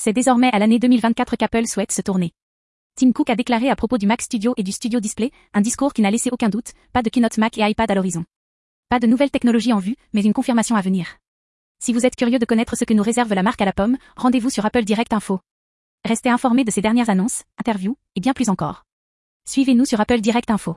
C'est désormais à l'année 2024 qu'Apple souhaite se tourner. Tim Cook a déclaré à propos du Mac Studio et du Studio Display, un discours qui n'a laissé aucun doute, pas de keynote Mac et iPad à l'horizon. Pas de nouvelles technologies en vue, mais une confirmation à venir. Si vous êtes curieux de connaître ce que nous réserve la marque à la pomme, rendez-vous sur Apple Direct Info. Restez informés de ces dernières annonces, interviews, et bien plus encore. Suivez-nous sur Apple Direct Info.